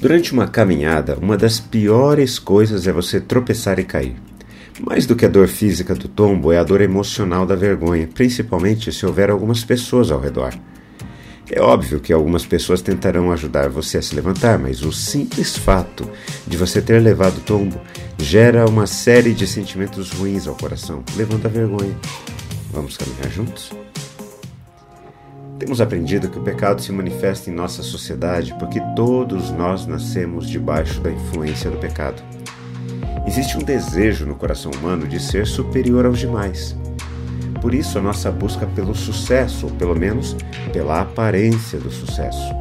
Durante uma caminhada, uma das piores coisas é você tropeçar e cair. Mais do que a dor física do tombo, é a dor emocional da vergonha, principalmente se houver algumas pessoas ao redor. É óbvio que algumas pessoas tentarão ajudar você a se levantar, mas o simples fato de você ter levado o tombo gera uma série de sentimentos ruins ao coração, levando a vergonha. Vamos caminhar juntos? Temos aprendido que o pecado se manifesta em nossa sociedade porque todos nós nascemos debaixo da influência do pecado. Existe um desejo no coração humano de ser superior aos demais. Por isso, a nossa busca pelo sucesso, ou pelo menos pela aparência do sucesso.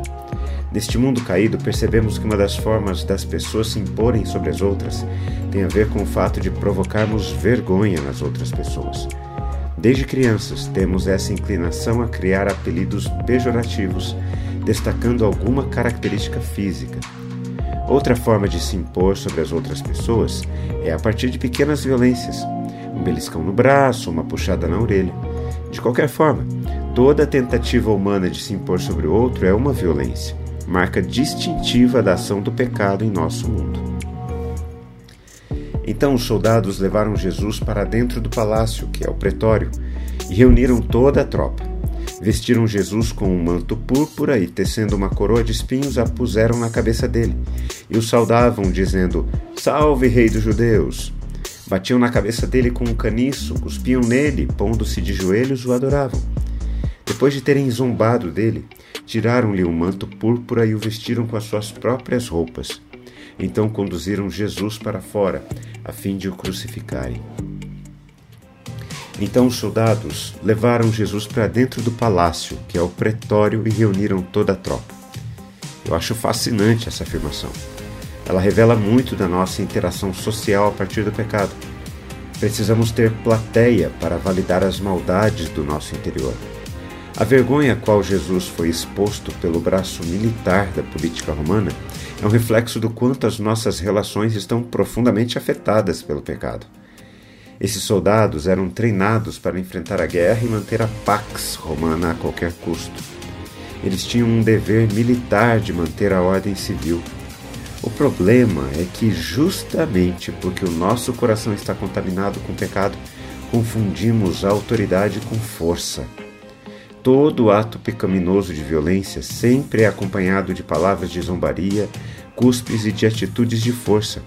Neste mundo caído, percebemos que uma das formas das pessoas se imporem sobre as outras tem a ver com o fato de provocarmos vergonha nas outras pessoas. Desde crianças, temos essa inclinação a criar apelidos pejorativos, destacando alguma característica física. Outra forma de se impor sobre as outras pessoas é a partir de pequenas violências, um beliscão no braço, uma puxada na orelha. De qualquer forma, toda tentativa humana de se impor sobre o outro é uma violência, marca distintiva da ação do pecado em nosso mundo. Então os soldados levaram Jesus para dentro do palácio, que é o pretório, e reuniram toda a tropa. Vestiram Jesus com um manto púrpura e, tecendo uma coroa de espinhos, a puseram na cabeça dele. E o saudavam, dizendo: Salve, Rei dos Judeus! Batiam na cabeça dele com um caniço, cuspiam nele, pondo-se de joelhos, o adoravam. Depois de terem zombado dele, tiraram-lhe o um manto púrpura e o vestiram com as suas próprias roupas. Então conduziram Jesus para fora, a fim de o crucificarem. Então os soldados levaram Jesus para dentro do palácio, que é o pretório, e reuniram toda a tropa. Eu acho fascinante essa afirmação. Ela revela muito da nossa interação social a partir do pecado. Precisamos ter plateia para validar as maldades do nosso interior. A vergonha a qual Jesus foi exposto pelo braço militar da política romana é um reflexo do quanto as nossas relações estão profundamente afetadas pelo pecado. Esses soldados eram treinados para enfrentar a guerra e manter a pax romana a qualquer custo. Eles tinham um dever militar de manter a ordem civil. O problema é que, justamente porque o nosso coração está contaminado com pecado, confundimos a autoridade com força. Todo ato pecaminoso de violência sempre é acompanhado de palavras de zombaria, cuspes e de atitudes de força.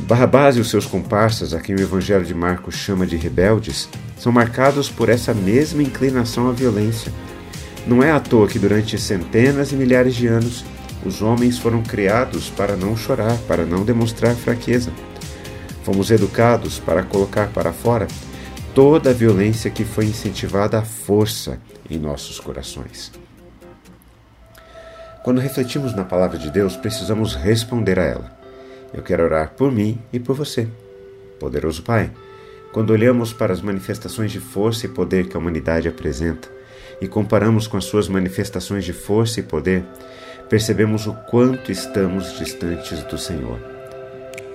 Barrabás e os seus comparsas, a quem o Evangelho de Marcos chama de rebeldes, são marcados por essa mesma inclinação à violência. Não é à toa que durante centenas e milhares de anos os homens foram criados para não chorar, para não demonstrar fraqueza. Fomos educados para colocar para fora toda a violência que foi incentivada à força em nossos corações. Quando refletimos na palavra de Deus, precisamos responder a ela. Eu quero orar por mim e por você. Poderoso Pai, quando olhamos para as manifestações de força e poder que a humanidade apresenta e comparamos com as suas manifestações de força e poder, percebemos o quanto estamos distantes do Senhor.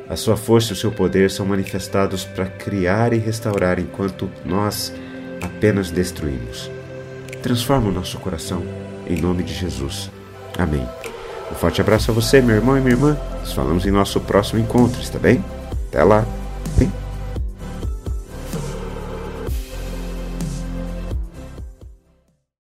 A sua força e o seu poder são manifestados para criar e restaurar enquanto nós apenas destruímos. Transforma o nosso coração, em nome de Jesus. Amém. Um forte abraço a você, meu irmão e minha irmã. Nos falamos em nosso próximo encontro, está bem? Até lá.